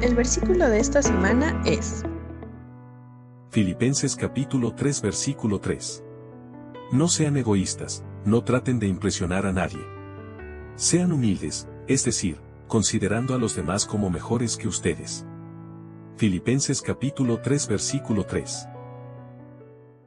El versículo de esta semana es Filipenses capítulo 3 versículo 3. No sean egoístas, no traten de impresionar a nadie. Sean humildes, es decir, considerando a los demás como mejores que ustedes. Filipenses capítulo 3 versículo 3.